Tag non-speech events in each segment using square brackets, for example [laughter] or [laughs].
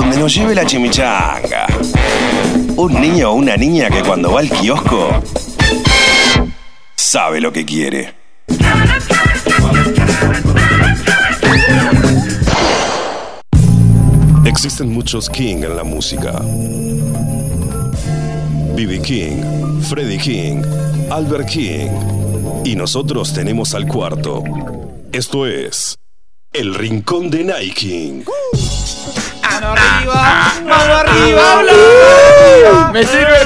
donde nos lleve la chimichanga. Un niño o una niña que cuando va al kiosco sabe lo que quiere. Existen muchos King en la música. B.B. King, Freddie King, Albert King. Y nosotros tenemos al cuarto. Esto es El Rincón de Nike. Mano arriba, mano arriba, Me sirve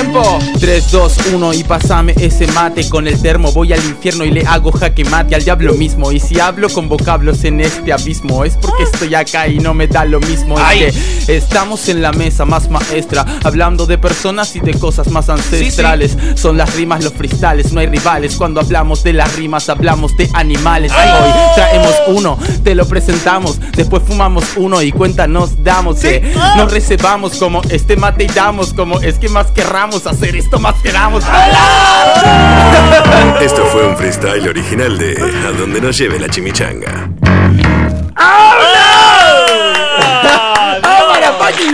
tiempo. 3, 2, 1 y pasame ese mate con el termo. Voy al infierno y le hago jaque mate al diablo mismo. Y si hablo con vocablos en este abismo, es porque estoy acá y no me da lo mismo. Es que estamos en la mesa más maestra, hablando de personas y de cosas más ancestrales. Son las rimas, los freestyles, no hay rivales. Cuando hablamos de las rimas, hablamos de animales. Hoy traemos uno, te lo presentamos. Después fumamos uno y cuenta nos damos que nos reservamos como este mate y damos como es que más querramos hacer esto, más queramos hablar. [laughs] Esto fue un freestyle original de A donde nos lleve la chimichanga. ¡Qué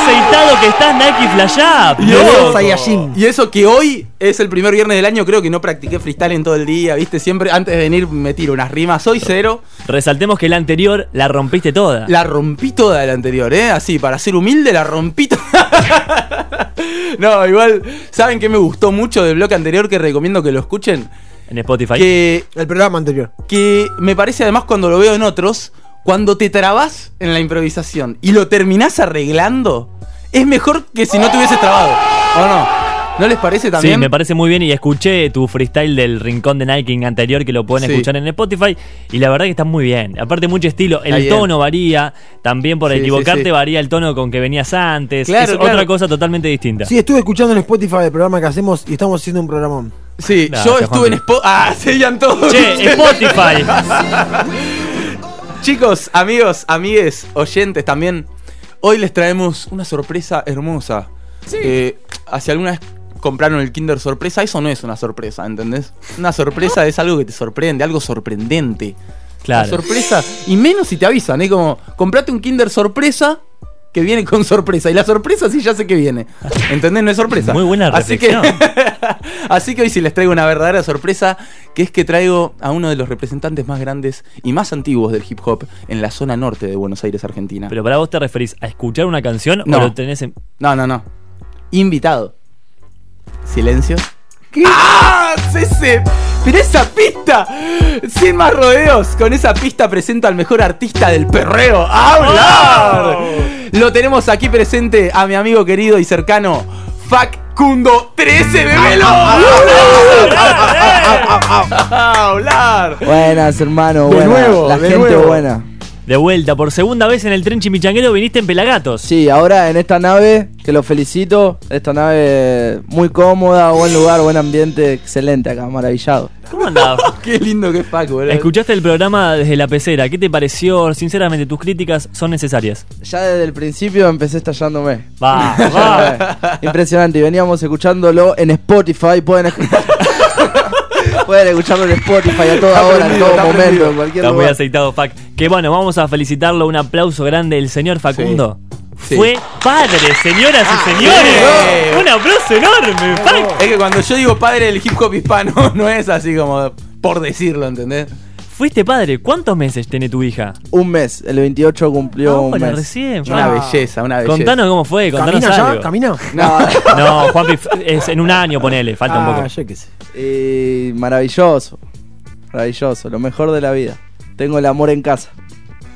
aceitado que estás, Nike Flash Up! Y eso, y eso que hoy es el primer viernes del año, creo que no practiqué freestyle en todo el día, ¿viste? Siempre antes de venir me tiro unas rimas. Soy cero. Resaltemos que la anterior la rompiste toda. La rompí toda la anterior, ¿eh? Así, para ser humilde, la rompí toda. [laughs] no, igual, ¿saben qué me gustó mucho del bloque anterior que recomiendo que lo escuchen? En Spotify. Que, El programa anterior. que me parece además cuando lo veo en otros, cuando te trabas en la improvisación y lo terminás arreglando, es mejor que si no te hubieses trabado. ¿O no? ¿No les parece Sí, también? me parece muy bien y escuché tu freestyle del rincón de Nike anterior que lo pueden Sí. escuchar en Spotify y la verdad que está muy bien. Aparte mucho estilo, el tono varía, también por Sí, sí, equivocarte sí. varía el tono con que venías antes, Claro, es claro. otra cosa totalmente distinta. Sí, estuve escuchando en Spotify el programa que hacemos y estamos haciendo un programón. Sí, yo estuve en. Spotify. Ah, [laughs] seguían todos. Che, Spotify. [laughs] Chicos, amigos, amigues, oyentes también. Hoy les traemos una sorpresa hermosa. Eh, hace alguna vez compraron el Kinder sorpresa, eso no es una sorpresa, ¿entendés? Una sorpresa es algo que te sorprende, algo sorprendente. La Claro. sorpresa, y menos si te avisan, es como, comprate un Kinder sorpresa que viene con sorpresa. Y la sorpresa sí ya sé que viene. ¿Entendés? No es sorpresa. Muy buena Así que, reflexión. [laughs] así que hoy sí les traigo una verdadera sorpresa, que es que traigo a uno de los representantes más grandes y más antiguos del hip hop en la zona norte de Buenos Aires, Argentina. Pero para vos te referís a escuchar una canción No. o lo tenés en... No, no, no. Invitado. Silencio. ¡Ah! ¡Ese! ¡Pero esa pista! Sin más rodeos, con esa pista presento al mejor artista del perreo. ¡Hablar! Lo tenemos aquí presente a mi amigo querido y cercano, Facundo 13, bebelo. ¡Hablar! Buenas, hermano. Buenas. La gente buena. De vuelta, por segunda vez en el tren chimichanguero viniste en Pelagatos. Sí, ahora en esta nave, que lo felicito. Esta nave muy cómoda, buen lugar, buen ambiente, excelente acá, maravillado. ¿Cómo andás? [laughs] Qué lindo que es Facu, boludo. Escuchaste el programa desde la pecera, ¿qué te pareció? Sinceramente, tus críticas son necesarias. Ya desde el principio empecé estallándome. Va, va. [laughs] Impresionante. Y veníamos escuchándolo en Spotify. Pueden, [laughs] Pueden escucharlo en Spotify a toda hora, en todo momento, en cualquier Está muy aceitado, Fac. Que bueno, vamos a felicitarlo. Un aplauso grande el señor Facundo. Sí. Fue padre, señoras y señores. sí. Un aplauso enorme, Fac. Es que cuando yo digo padre del hip hop hispano, [laughs] no es así como por decirlo, ¿entendés? Fuiste padre. ¿Cuántos meses tiene tu hija? Un mes, el 28 cumplió un Ahora, mes. recién. Una belleza, una belleza. Contanos cómo fue, contanos ¿Camina ya? ¿Camina? No, [laughs] No, Juanpi, es en un año, ponele, falta un Ah, poco. yo qué sé. maravilloso. Maravilloso, lo mejor de la vida. Tengo el amor en casa.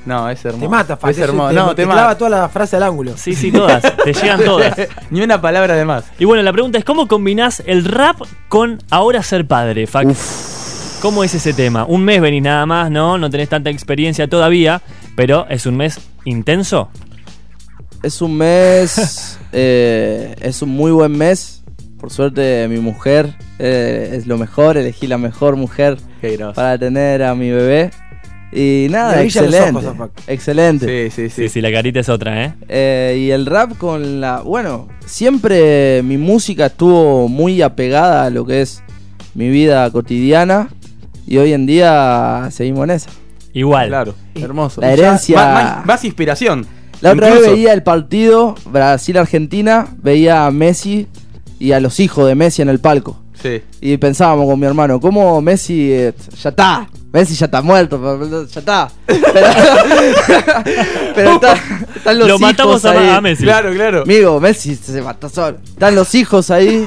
No, es hermoso. Te mata, Facu. Es hermoso. Te, no, te te, clava mata. toda la frase al ángulo. Sí, sí, todas. Te llegan [laughs] todas. Ni una palabra de más. Y bueno, la pregunta es: ¿cómo combinás el rap con ahora ser padre, Fac? ¿Cómo es ese tema? Un mes venís nada más, ¿no? No tenés tanta experiencia todavía, pero es un mes intenso. Es un mes, [laughs] eh, es un muy buen mes. Por suerte mi mujer eh, es lo mejor, elegí la mejor mujer para tener a mi bebé. Y nada, excelente. ojos excelente. Sí, sí, Sí, sí. sí, la carita es otra, ¿eh? Eh, y el rap con la... Bueno, siempre mi música estuvo muy apegada a lo que es mi vida cotidiana. Y hoy en día seguimos en esa. Igual. Claro, hermoso. La herencia- Ya, Más, más- más inspiración. La otra Incluso- vez veía el partido Brasil-Argentina, veía a Messi y a los hijos de Messi en el palco. Sí. Y pensábamos con mi hermano, ¿cómo Messi eh, ya está? Messi ya está muerto, ya está. Pero, [laughs] pero está- están los Lo hijos matamos a, ahí. a Messi. Claro, claro. Amigo, Messi se mató solo. Están los hijos ahí.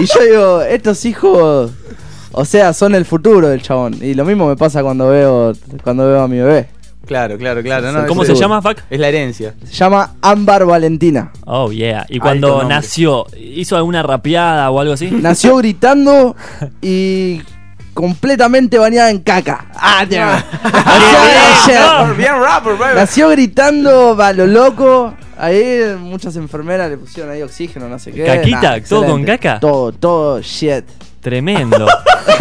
Y yo digo, estos hijos, o sea, son el futuro del chabón. Y lo mismo me pasa cuando veo cuando veo a mi bebé. Claro, claro, claro. no, ¿Cómo se llama, Fuck? Es la herencia. Se llama Ámbar Valentina. Oh, yeah. Y cuando nació, ¿hizo alguna rapeada o algo así? Nació gritando y completamente bañada en caca. Ah, [laughs] tío. Nació, Bien rapper, baby. nació gritando a lo loco. Ahí muchas enfermeras le pusieron ahí oxígeno, no sé qué. ¿Caquita? Nah, ¿Todo con caca? Todo, todo shit. Tremendo.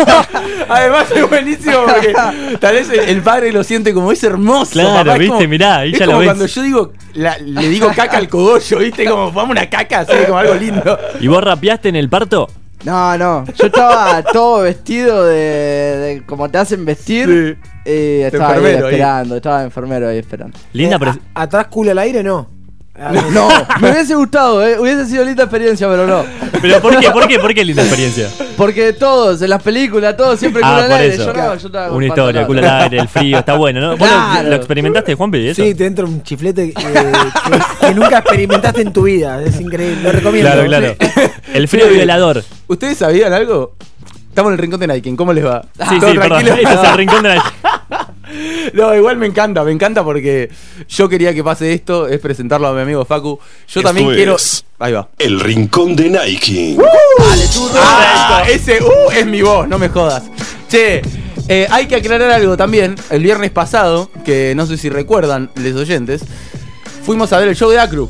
[laughs] Además es buenísimo porque tal vez el, padre lo siente como es hermoso. Claro, papá, viste, como- mirá, ahí es ya lo como ves. cuando yo digo, la- le digo caca al cogollo, viste, como vamos una caca, así como algo lindo. ¿Y vos rapeaste en el parto? No, no. Yo estaba todo vestido de, de como te hacen vestir. Sí. Y estaba ahí enfermero ahí. esperando, estaba enfermero ahí esperando. Linda, Eh, pero. ¿Atrás culo al aire no? Ah, No, me hubiese gustado, eh. Hubiese sido linda experiencia, pero no. ¿Pero por qué? ¿Por qué? ¿Por qué linda experiencia? Porque todos, en las películas, todos siempre culo Ah, al por aire. eso. Yo no, yo estaba Una historia, culo al aire, el frío, está bueno, ¿no? ¿Vos lo- Claro. lo, experimentaste, Juanpi? Eso? Sí, te entra un chiflete eh, que, que nunca experimentaste en tu vida. Es increíble, lo recomiendo. Claro, claro. Sí. El frío Sí. violador. ¿Ustedes sabían algo? Estamos en el rincón de Nike, ¿cómo les va? Sí, ¿Todo sí, perdón. tranquilo? Este es el rincón de la. [laughs] No, igual me encanta, me encanta porque yo quería que pase esto, es presentarlo a mi amigo Facu. Yo Esto también quiero. es- Ahí va. El rincón de Nike. Ah, ese uh es mi voz, no me jodas. Che, eh, hay que aclarar algo también. El viernes pasado, que no sé si recuerdan los oyentes, fuimos a ver el show de Acru.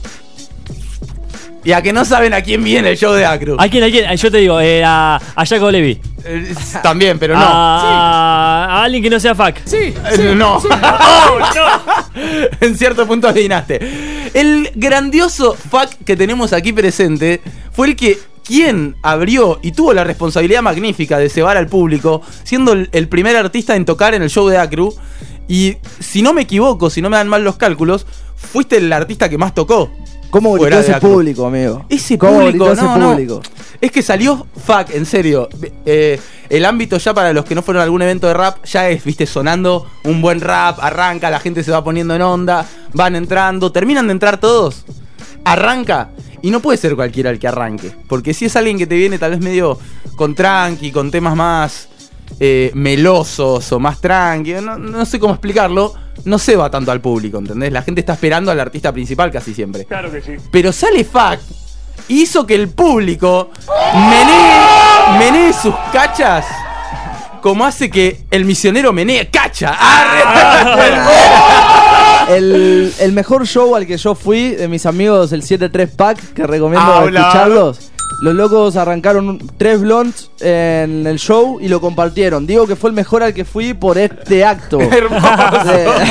Y a que no saben a quién viene el show de Acru. ¿A quién? ¿A quién? Yo te digo, eh, a, a Jacob Levy. Eh, también, pero no. A, a alguien que no sea fuck. Sí, [laughs] no. en cierto punto adivinaste. El grandioso fuck que tenemos aquí presente fue el que quien abrió y tuvo la responsabilidad magnífica de cebar al público, siendo el, el primer artista en tocar en el show de Acru. Y si no me equivoco, si no me dan mal los cálculos, fuiste el artista que más tocó. ¿Cómo gritó ese público, amigo? Ese ¿Cómo público, gritó ese no, no. público? Es que salió fuck, en serio. Eh, el ámbito ya para los que no fueron a algún evento de rap, ya es, viste, sonando un buen rap, arranca, la gente se va poniendo en onda, van entrando, terminan de entrar todos, arranca. Y no puede ser cualquiera el que arranque. Porque si es alguien que te viene tal vez medio con tranqui, con temas más eh, melosos o más tranqui, no, no sé cómo explicarlo, no se va tanto al público, ¿entendés? La gente está esperando al artista principal casi siempre. Claro que sí. Pero sale Fact hizo que el público menee, menee sus cachas como hace que el misionero menee cacha. ¡Arre! [laughs] El, el mejor show al que yo fui de mis amigos, el 7-3 Pack, que recomiendo Habla. escucharlos. Los locos arrancaron tres blondes en el show y lo compartieron. Digo que fue el mejor al que fui por este acto. [laughs] Hermoso.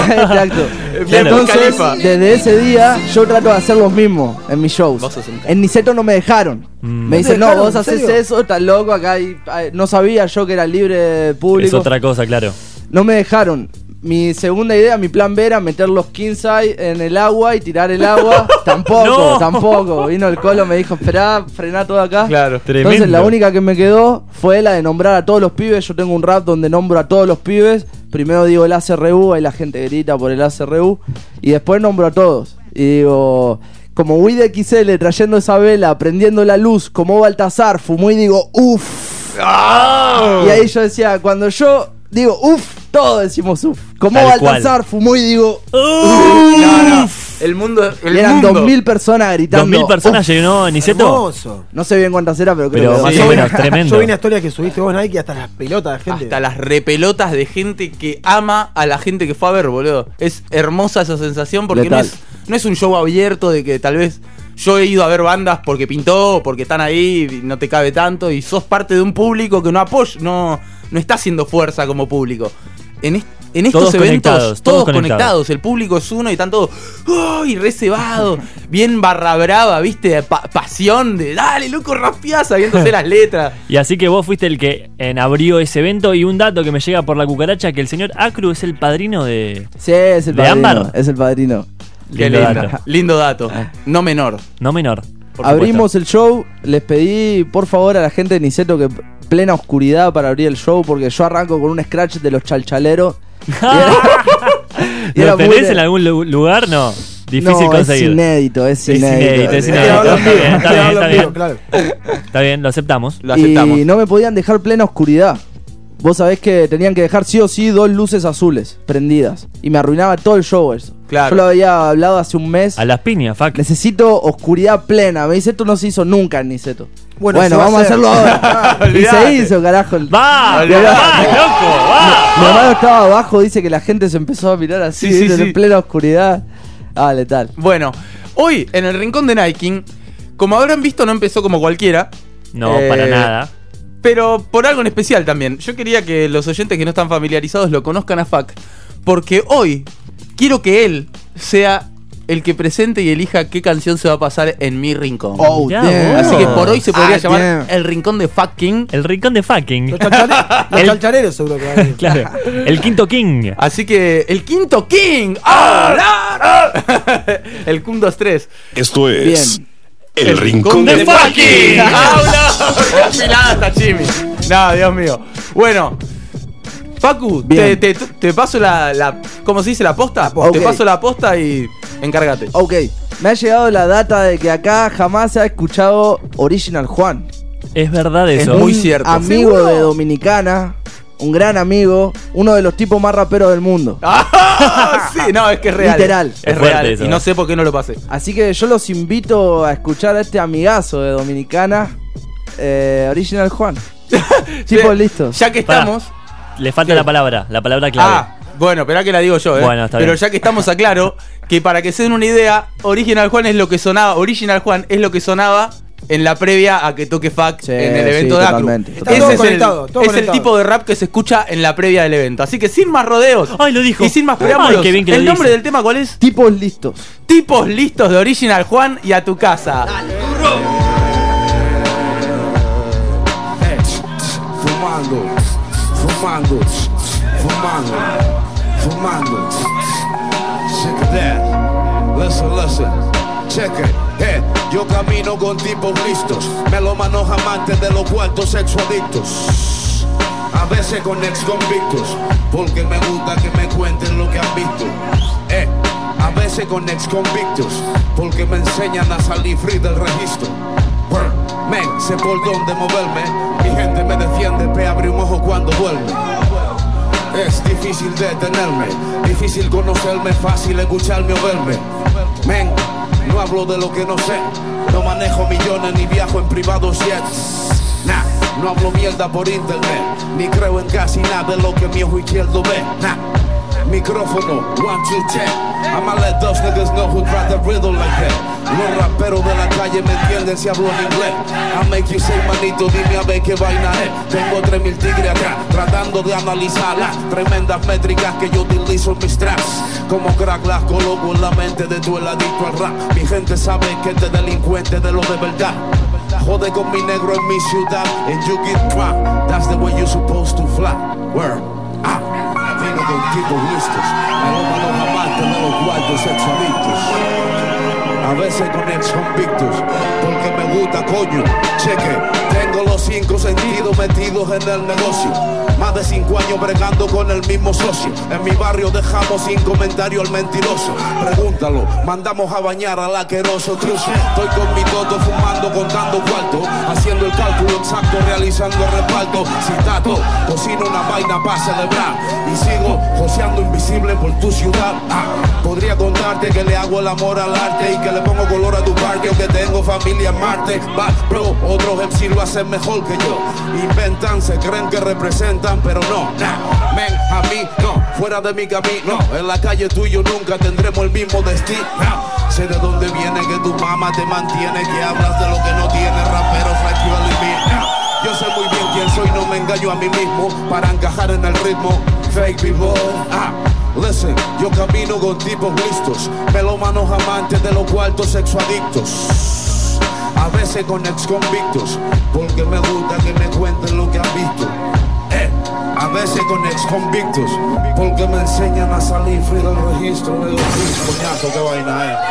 Este acto. [laughs] Entonces, desde ese día, yo trato de hacer los mismos en mis shows. En Niceto no me dejaron. Mm. Me ¿No te dicen, no, vos ¿En haces eso, estás loco, acá hay- hay- no sabía yo que era libre de Es público. otra cosa, claro. No me dejaron. Mi segunda idea, mi plan B era meter los Kinsai en el agua y tirar el agua. [laughs] tampoco, No. tampoco. Vino el colo, me dijo, esperá, frená todo acá. Claro. Tremendo. Entonces la única que me quedó fue la de nombrar a todos los pibes. Yo tengo un rap donde nombro a todos los pibes. Primero digo el ACRU, ahí la gente grita por el ACRU. Y después nombro a todos. Y digo, como Wid XL trayendo esa vela, prendiendo la luz, como Baltasar, fumó y digo, uff. ¡Ah! Y ahí yo decía, cuando yo digo uff, todos decimos uff. Como Tal Baltasar fumó y digo, No, no. El mundo. El eran mundo. 2000 personas gritando. 2000 personas "Uf". llenó Niceto. Hermoso. No sé bien cuántas era, pero creo Pero que más Sí. o dos. menos, tremendo. [laughs] Yo vi una historia que subiste vos, Nike, hasta las pelotas de gente. Hasta las repelotas de gente que ama a la gente que fue a ver, boludo. Es hermosa esa sensación porque no es, no es un show abierto de que tal vez yo he ido a ver bandas porque pintó, porque están ahí y no te cabe tanto y sos parte de un público que no apoya, no, no está haciendo fuerza como público. En, est- en estos Todos eventos, conectados, todos, todos conectados. conectados. el público es uno y están todos ¡ay! reservados, [laughs] bien barra brava, ¿viste? Pa- pasión de dale, loco, raspiá, sabiéndose [laughs] las letras. Y así que vos fuiste el que en abrió ese evento y un dato que me llega por la cucaracha que el señor Acru es el padrino de... Sí, es el ¿De padrino. ámbar? Es el padrino. Qué Lindo lindo, dato. lindo dato, no menor. No menor. Abrimos el show. Les pedí, por favor, a la gente de Niceto que plena oscuridad para abrir el show porque yo arranco con un scratch de los chalchaleros. [laughs] [laughs] ¿Lo tenés en algún lu- lugar? No. Difícil no, conseguir. es inédito, es Es inédito. es bien, bien. Está bien, lo aceptamos. Lo aceptamos. Y no me podían dejar plena oscuridad. Vos sabés que tenían que dejar sí o sí dos luces azules prendidas. Y me arruinaba todo el show eso. Claro. Yo lo había hablado hace un mes. A las piñas, fuck. Necesito oscuridad plena. Me dice, esto no se hizo nunca en Niceto. Bueno, Bueno, se va a vamos a, hacer. hacerlo ahora. [laughs] y se hizo, carajo. [laughs] ¡Va! ¡Va, loco! ¡Va! Mi hermano estaba abajo, dice que la gente se empezó a mirar así, Sí, sí, ¿viste? sí. en plena oscuridad. Ah, letal. Bueno, hoy en el rincón de Nike, como habrán visto, no empezó como cualquiera. No, Eh, para nada. Pero por algo en especial también. Yo quería que los oyentes que no están familiarizados lo conozcan a Fac. Porque hoy quiero que él sea el que presente y elija qué canción se va a pasar en mi rincón. Oh, vos. Así que por hoy se podría Ah, llamar el rincón de fucking. El rincón de fucking. Los, chalchare- [laughs] los El- chalchareros seguro que van a ir. [laughs] Claro. El quinto king. Así que el quinto King. ¡Ah! [laughs] ¡Ah! el Kun 2-3. Esto es Bien. El, Rincón de de Fucking. [laughs] ¡Habla! [laughs] Chimi. No, Dios mío. Bueno. Facu, te, te- te paso la, la- ¿Cómo se dice? ¿La posta? Te paso la posta y encárgate. Ok, me ha llegado la data de que acá jamás se ha escuchado Original Juan. Es verdad Es eso. muy Un cierto. Amigo ¿Seguro? de Dominicana, un gran amigo, uno de los tipos más raperos del mundo. [laughs] Ah, sí, no, es que es real. Literal. Es, real. eso. Y no sé por qué no lo pasé. Así que yo los invito a escuchar a este amigazo de Dominicana, eh, Original Juan. Chicos, Sí, listos. Ya que Pará. estamos. Le falta ¿Qué? la palabra, la palabra clave. Ah, bueno, esperá que la digo yo, ¿eh? Bueno, está Pero bien. ya que estamos aclaro, que para que se den una idea, Original Juan es lo que sonaba, Original Juan es lo que sonaba en la previa a que toque Sí, en el sí, evento de Acru. Ese. Todo es, el, todo es el conectado. tipo de rap que se escucha en la previa del evento. Así que sin más rodeos. Ay, lo dijo. Y sin más preámbulos. qué bien que lo ¿El nombre dice. del tema cuál es? Tipos listos. Tipos listos de Original Juan y a tu casa. Fumando, fumando, fumando, fumando. Check that. Listen, listen. Check it. Yo camino con tipos listos. Melómanos amantes de los cuartos sexuadictos. A veces con ex convictos. Porque me gusta que me cuenten lo que han visto. Eh, a veces con ex convictos. Porque me enseñan a salir free del registro. Men, sé por dónde moverme. Mi gente me defiende, pe abre un ojo cuando duerme. Es difícil detenerme, difícil conocerme, fácil escucharme o verme. Men, no hablo de lo que no sé. No manejo millones ni viajo en privados jets. Nah, no hablo mierda por internet, ni creo en casi nada de lo que mi ojo izquierdo ve. Nah. Micrófono, one, two, ten. I'ma let those niggas know who drive the riddle like that. Los raperos de la calle me entienden si hablo en inglés. I make you say manito, dime a ver qué vaina es. Tengo 3000 tigres acá, tratando de analizar las tremendas métricas que yo utilizo en mis tracks. Como crack las coloco en la mente de tu el adicto al rap. Mi gente sabe que este delincuente de lo de verdad. Jode con mi negro en mi ciudad, and you get drunk. That's the way you supposed to fly. Word. Ah, vino con tipos listos. Melómanos amantes de los cuartos sexualitos. A veces con ex convictos, porque gusta, coño. Cheque, tengo los cinco sentidos metidos en el negocio. Más de cinco años bregando con el mismo socio. En mi barrio dejamos sin comentario al mentiroso. Pregúntalo, mandamos a bañar al aqueroso truso. Estoy con mi toto fumando, contando cuarto. Haciendo el cálculo exacto, realizando el reparto. Citato, cocino una vaina para celebrar. Y sigo joseando invisible por tu ciudad. Ah, podría contarte que le hago el amor al arte y que le pongo color a tu parque, aunque tengo familia en Marte. Va, bro, otros MC lo hacen mejor que yo. Inventan, se creen que representan, pero no. Nah, men, a mí no, fuera de mi camino. En la calle tú y yo nunca tendremos el mismo destino. Sé de dónde viene que tu mamá te mantiene, que hablas de lo que no tiene, raperos like you and me. Yo sé muy bien quién soy, no me engaño a mí mismo para encajar en el ritmo. fake people. Ah, listen, yo camino con tipos listos, melómanos amantes de los cuartos sexoadictos. A veces con ex convictos, porque me gusta que me cuenten lo que han visto. Eh, a veces con ex convictos, porque me enseñan a salir fui del registro los hijos. Coñazo, qué vaina es. Ah,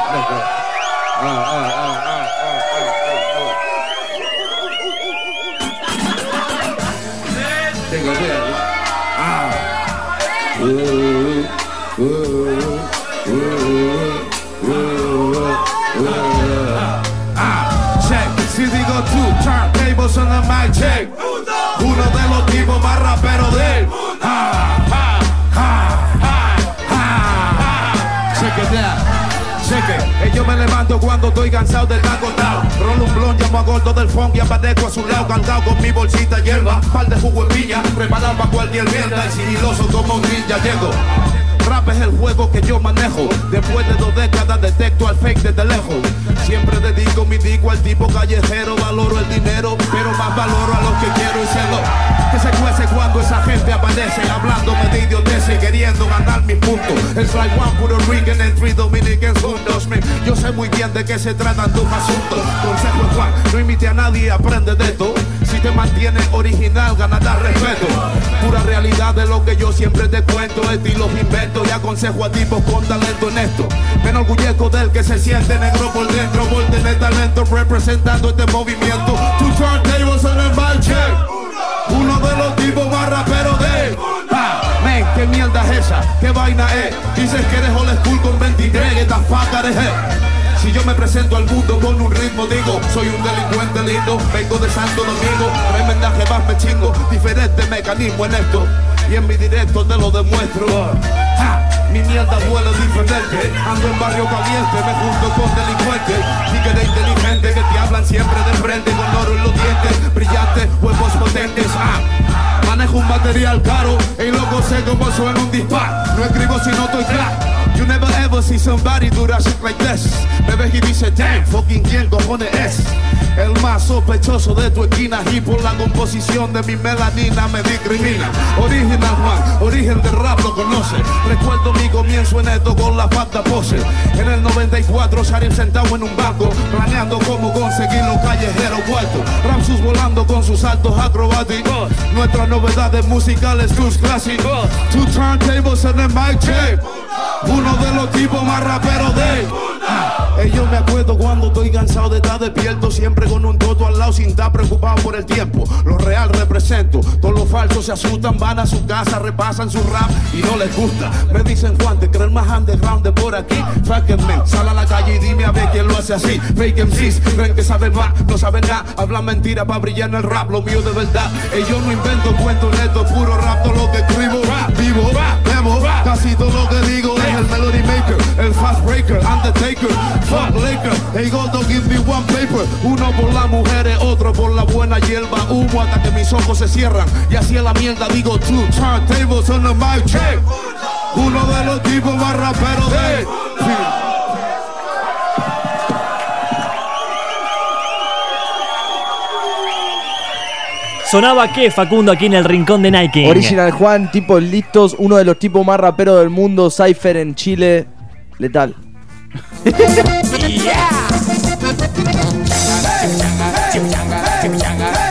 ah, ah, ah, ah, ah, ah. Digo, bien. Ah. Me levanto cuando estoy cansado de estar acostado. Rolo un blon, llamo a gordo del funk y aparezco a su lado, cargado con mi bolsita hierba, par de jugo en piña, preparado para cualquier mierda y sigiloso como un ninja llego. Rap es el juego que yo manejo. Después de dos décadas detecto al fake desde lejos. Siempre dedico mi dico al tipo callejero. Valoro el dinero, pero más valoro a los que quiero y cielo. Que se cuece cuando esa gente aparece hablándome de idioteces queriendo ganar mis puntos. Es like one Puerto Rican and three Dominicans juntos. Muy bien de qué se tratan tus asuntos. Consejo es Juan, no imite a nadie, aprende de esto. Si te mantienes original, ganarás respeto. Pura realidad de lo que yo siempre te cuento. Estilos invento y aconsejo a tipos con talento en esto. Me enorgullezco del que se siente negro por dentro. Por tener talento representando este movimiento. Two turntables the mic check. Uno de los tipos más raperos de. Ah, ¿qué mierda es esa? ¿Qué vaina es? Dices que eres old school con 23, que estás faca de head. Si yo me presento al mundo con un ritmo, digo, soy un delincuente lindo, vengo de Santo Domingo, tremenda jebas me chingo, diferente mecanismo en esto, y en mi directo te lo demuestro. Mi mierda vuela diferente, ando en barrio caliente, me junto con delincuentes, tigres inteligentes que te hablan siempre de frente, con oro en los dientes, brillantes, huevos potentes. Ah, Manejo un material caro y loco sé cómo suena un disparo. No escribo si no estoy claro. Ever see somebody do that shit like this. Me ves y dice, damn, fucking quién cojones es. El más sospechoso de tu esquina y por la composición de mi melanina me discrimina. Original Juan, origen del rap lo conoce. Recuerdo mi comienzo en esto con la falta pose. En el 94 Sharim sentado en un banco, planeando cómo conseguir los callejeros cuartos. Ramsus volando con sus saltos acrobáticos. Nuestras novedades musicales, tus clásicos. Two turntables en el mic check. Uno de los tipos más raperos de. Ah, eh, me acuerdo cuando estoy cansado de estar despierto, siempre con un toto al lado sin estar preocupado por el tiempo. Lo real represento, todos los falsos se asustan, van a su casa, repasan su rap y no les gusta. Me dicen Juan, te creen más underground de por aquí. Fáquenme, sal a la calle y dime a ver quién lo hace así. Fake MCs, creen que saben más, no saben nada, hablan mentira para brillar en el rap, lo mío de verdad. Eh, yo no invento cuento neto, puro rap, todo lo que escribo, vivo, bebo, casi todo lo que digo el melody maker, el fast breaker, undertaker, fuck laker. Hey gordo, give me one paper. Uno por las mujeres, otro por la buena hierba. Humo hasta que mis ojos se cierran. Y así a la mierda digo two turntables on the mic check. Uno de los tipos más raperos de. Sonaba que Facundo aquí en el rincón de Nike. Original Juan, tipos listos, uno de los tipos más raperos del mundo, Cypher en Chile, letal. [laughs]